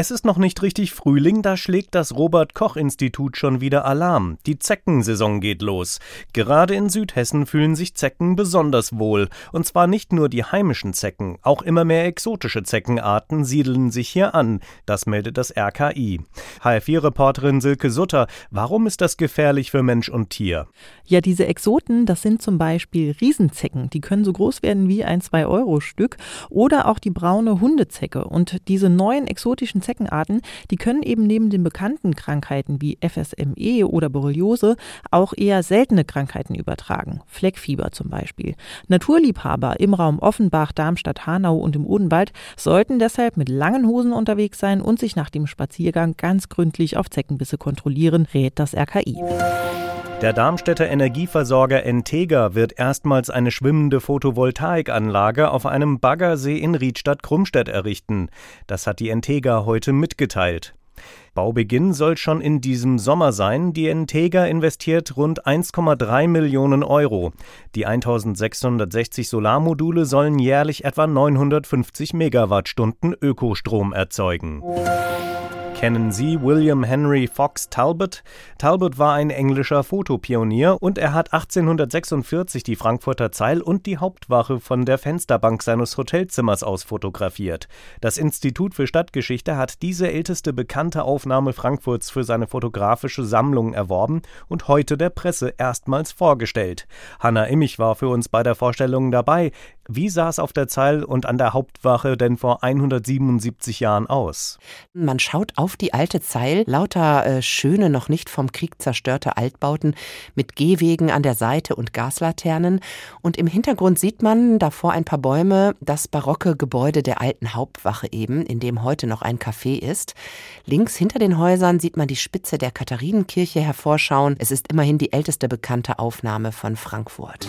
Es ist noch nicht richtig Frühling, da schlägt das Robert Koch Institut schon wieder Alarm. Die Zeckensaison geht los. Gerade in Südhessen fühlen sich Zecken besonders wohl. Und zwar nicht nur die heimischen Zecken, auch immer mehr exotische Zeckenarten siedeln sich hier an. Das meldet das RKI. HR4-Reporterin Silke Sutter, warum ist das gefährlich für Mensch und Tier? Ja, diese Exoten, das sind zum Beispiel Riesenzecken. Die können so groß werden wie ein 2-Euro-Stück. Oder auch die braune Hundezecke. Und diese neuen exotischen Zeckenarten, die können eben neben den bekannten Krankheiten wie FSME oder Borreliose auch eher seltene Krankheiten übertragen. Fleckfieber zum Beispiel. Naturliebhaber im Raum Offenbach, Darmstadt, Hanau und im Odenwald sollten deshalb mit langen Hosen unterwegs sein und sich nach dem Spaziergang ganz gründlich auf Zeckenbisse kontrollieren, rät das RKI. Der Darmstädter Energieversorger Entega wird erstmals eine schwimmende Photovoltaikanlage auf einem Baggersee in Riedstadt-Krumstedt errichten. Das hat die Entega heute mitgeteilt. Baubeginn soll schon in diesem Sommer sein. Die Entega investiert rund 1,3 Millionen Euro. Die 1660 Solarmodule sollen jährlich etwa 950 Megawattstunden Ökostrom erzeugen. Kennen Sie William Henry Fox Talbot? Talbot war ein englischer Fotopionier und er hat 1846 die Frankfurter Zeil und die Hauptwache von der Fensterbank seines Hotelzimmers aus fotografiert. Das Institut für Stadtgeschichte hat diese älteste bekannte Aufnahme Frankfurts für seine fotografische Sammlung erworben und heute der Presse erstmals vorgestellt. Hanna Immich war für uns bei der Vorstellung dabei. Wie sah es auf der Zeil und an der Hauptwache denn vor 177 Jahren aus? Man schaut auf die alte Zeil, lauter äh, schöne, noch nicht vom Krieg zerstörte Altbauten mit Gehwegen an der Seite und Gaslaternen. Und im Hintergrund sieht man davor ein paar Bäume, das barocke Gebäude der alten Hauptwache eben, in dem heute noch ein Café ist. Links hinter den Häusern sieht man die Spitze der Katharinenkirche hervorschauen. Es ist immerhin die älteste bekannte Aufnahme von Frankfurt.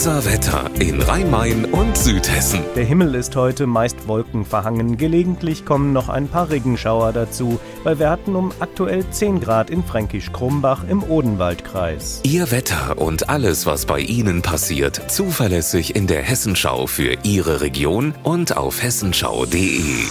Unser Wetter in Rhein-Main und Südhessen. Der Himmel ist heute meist wolkenverhangen. Gelegentlich kommen noch ein paar Regenschauer dazu. Bei Werten um aktuell 10 Grad in Fränkisch-Krumbach im Odenwaldkreis. Ihr Wetter und alles, was bei Ihnen passiert, zuverlässig in der Hessenschau für Ihre Region und auf hessenschau.de.